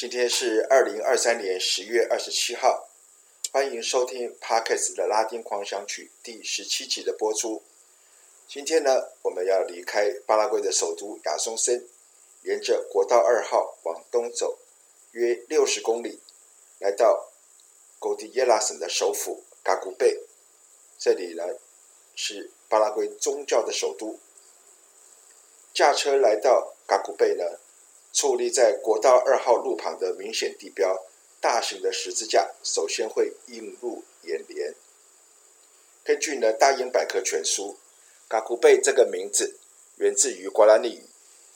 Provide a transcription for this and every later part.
今天是二零二三年十月二十七号，欢迎收听 Podcast 的拉丁狂想曲第十七集的播出。今天呢，我们要离开巴拉圭的首都亚松森，沿着国道二号往东走，约六十公里，来到戈迪耶拉省的首府嘎古贝。这里呢，是巴拉圭宗教的首都。驾车来到嘎古贝呢，矗立在国道二号路旁的明显地标——大型的十字架，首先会映入眼帘。根据呢《大英百科全书》。嘎古贝这个名字源自于瓜拉尼语，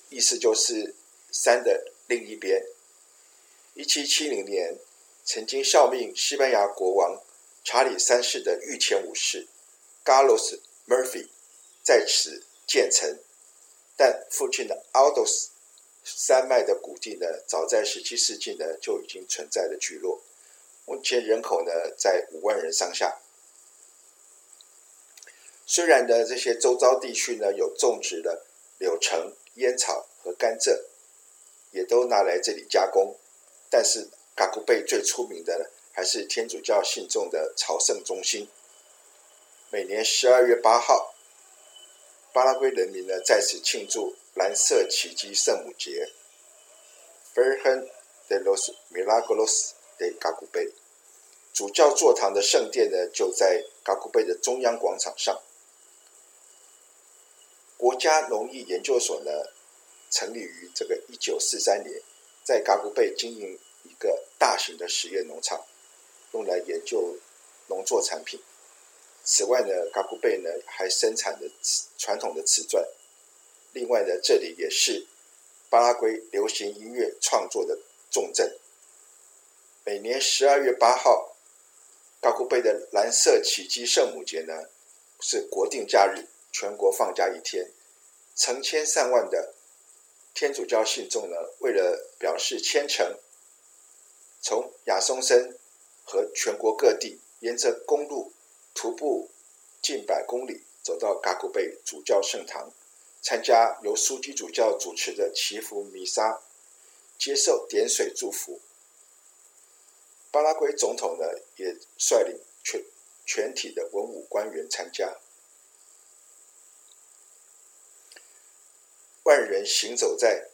意思就是山的另一边。一七七零年，曾经效命西班牙国王查理三世的御前武士 Carlos Murphy 在此建成，但父亲的 Aldous 山脉的谷地呢，早在十七世纪呢就已经存在了聚落，目前人口呢在五万人上下。虽然呢，这些周遭地区呢有种植的柳橙、烟草和甘蔗，也都拿来这里加工，但是嘎古贝最出名的呢，还是天主教信众的朝圣中心。每年十二月八号，巴拉圭人民呢在此庆祝蓝色奇迹圣母节，Ferhen de los Milagros de Garube。主教座堂的圣殿呢就在嘎古贝的中央广场上。国家农业研究所呢，成立于这个一九四三年，在嘎古贝经营一个大型的实验农场，用来研究农作产品。此外呢，嘎古贝呢还生产的传统的瓷砖。另外呢，这里也是巴拉圭流行音乐创作的重镇。每年十二月八号，嘎古贝的蓝色奇迹圣母节呢，是国定假日。全国放假一天，成千上万的天主教信众呢，为了表示虔诚，从亚松森和全国各地沿着公路徒步近百公里，走到嘎古贝主教圣堂，参加由枢机主教主持的祈福弥撒，接受点水祝福。巴拉圭总统呢，也率领全全体的文武官员参加。万人行走在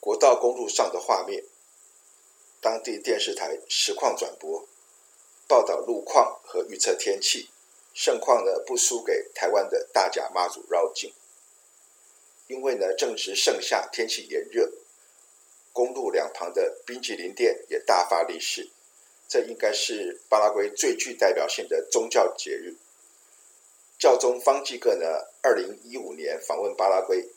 国道公路上的画面，当地电视台实况转播，报道路况和预测天气，盛况呢不输给台湾的大甲妈祖绕境。因为呢正值盛夏，天气炎热，公路两旁的冰淇淋店也大发利市。这应该是巴拉圭最具代表性的宗教节日。教宗方济各呢，二零一五年访问巴拉圭。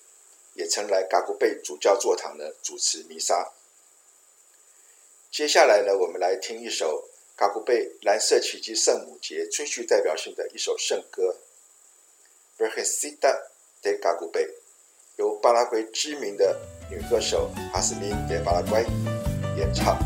也曾来嘎古贝主教座堂呢主持弥撒。接下来呢，我们来听一首嘎古贝蓝色奇迹圣母节最具代表性的一首圣歌《Virgencita de Cacubey》，由巴拉圭知名的女歌手阿斯敏·德巴拉圭演唱。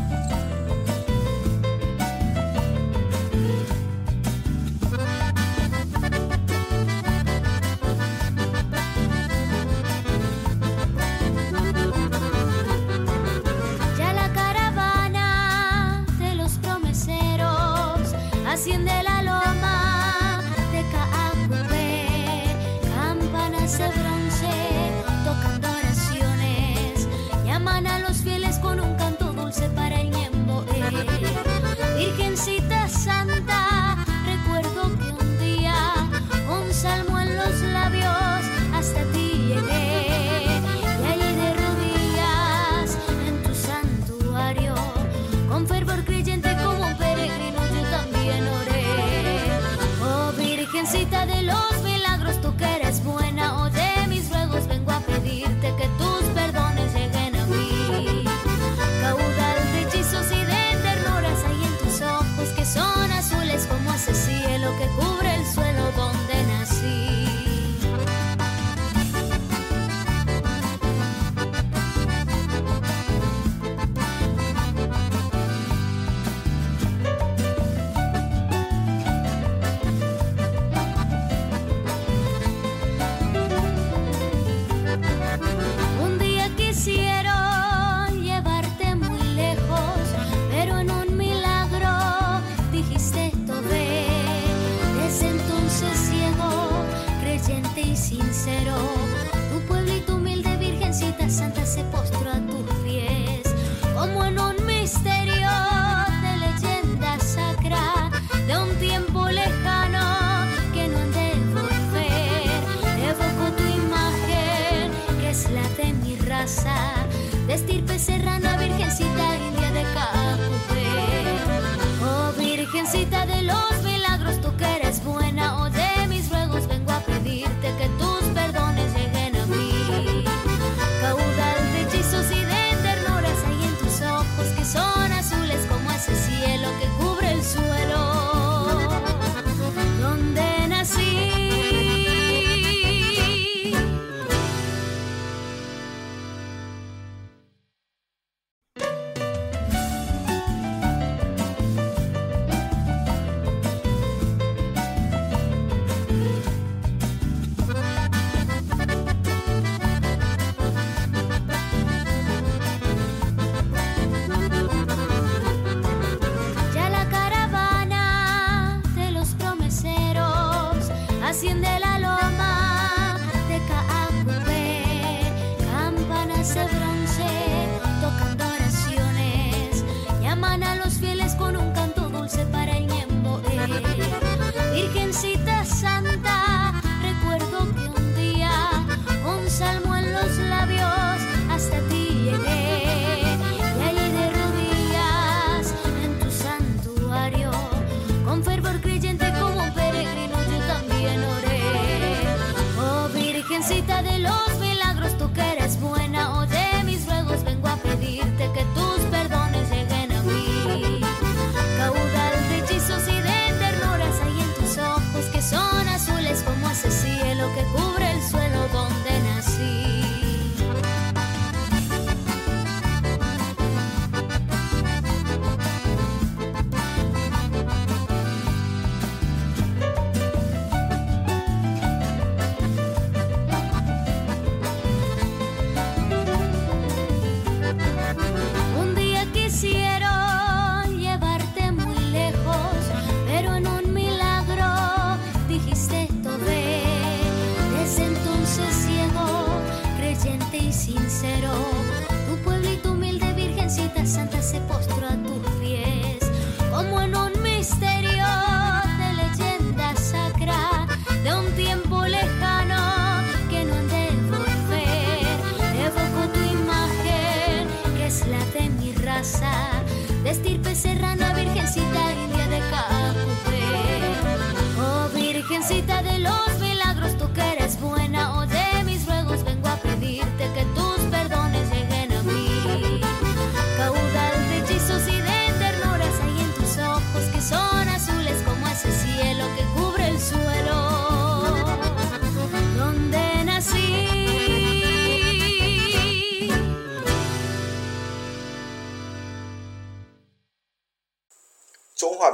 myself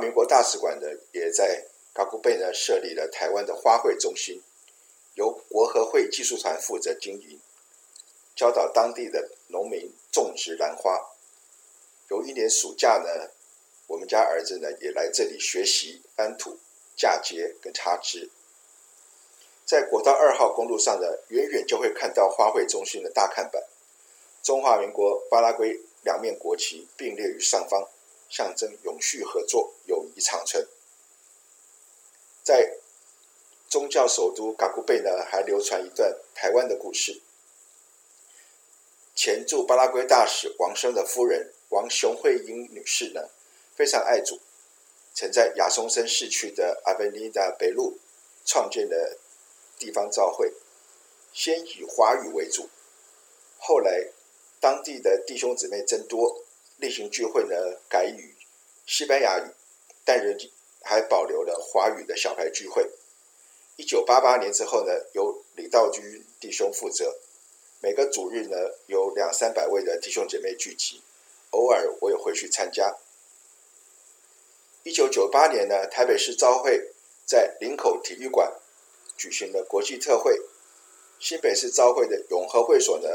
民国大使馆呢，也在卡古贝呢设立了台湾的花卉中心，由国合会技术团负责经营，教导当地的农民种植兰花。有一年暑假呢，我们家儿子呢也来这里学习翻土、嫁接跟插枝。在国道二号公路上呢，远远就会看到花卉中心的大看板，中华民国巴拉圭两面国旗并列于上方。象征永续合作、长存。在宗教首都嘎古贝呢，还流传一段台湾的故事。前驻巴拉圭大使王生的夫人王雄慧英女士呢，非常爱主，曾在亚松森市区的阿维尼达北路创建了地方教会，先以华语为主，后来当地的弟兄姊妹增多。例行聚会呢，改以西班牙语，但仍还保留了华语的小牌聚会。一九八八年之后呢，由李道居弟兄负责，每个主日呢，有两三百位的弟兄姐妹聚集，偶尔我也会去参加。一九九八年呢，台北市召会在林口体育馆举行了国际特会，新北市召会的永和会所呢，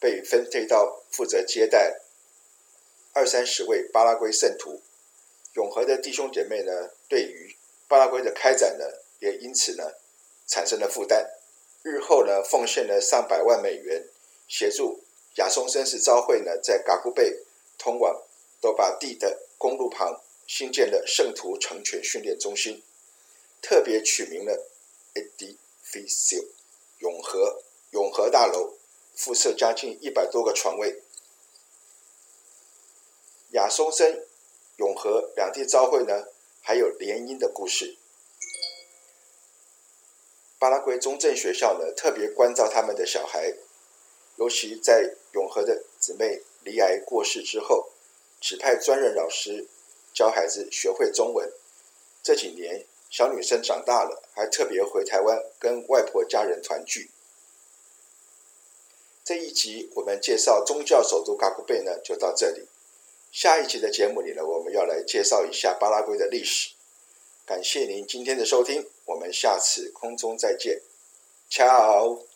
被分配到负责接待。二三十位巴拉圭圣徒，永和的弟兄姐妹呢，对于巴拉圭的开展呢，也因此呢，产生了负担。日后呢，奉献了上百万美元，协助亚松森市召会呢，在嘎古贝通往多巴蒂的公路旁新建了圣徒成全训练中心，特别取名了 Edificio 永和永和大楼，附设将近一百多个床位。亚松森、永和两地召会呢，还有联姻的故事。巴拉圭中正学校呢，特别关照他们的小孩，尤其在永和的姊妹罹癌过世之后，指派专任老师教孩子学会中文。这几年，小女生长大了，还特别回台湾跟外婆家人团聚。这一集我们介绍宗教首都嘎古贝呢，就到这里。下一集的节目里呢，我们要来介绍一下巴拉圭的历史。感谢您今天的收听，我们下次空中再见，Ciao。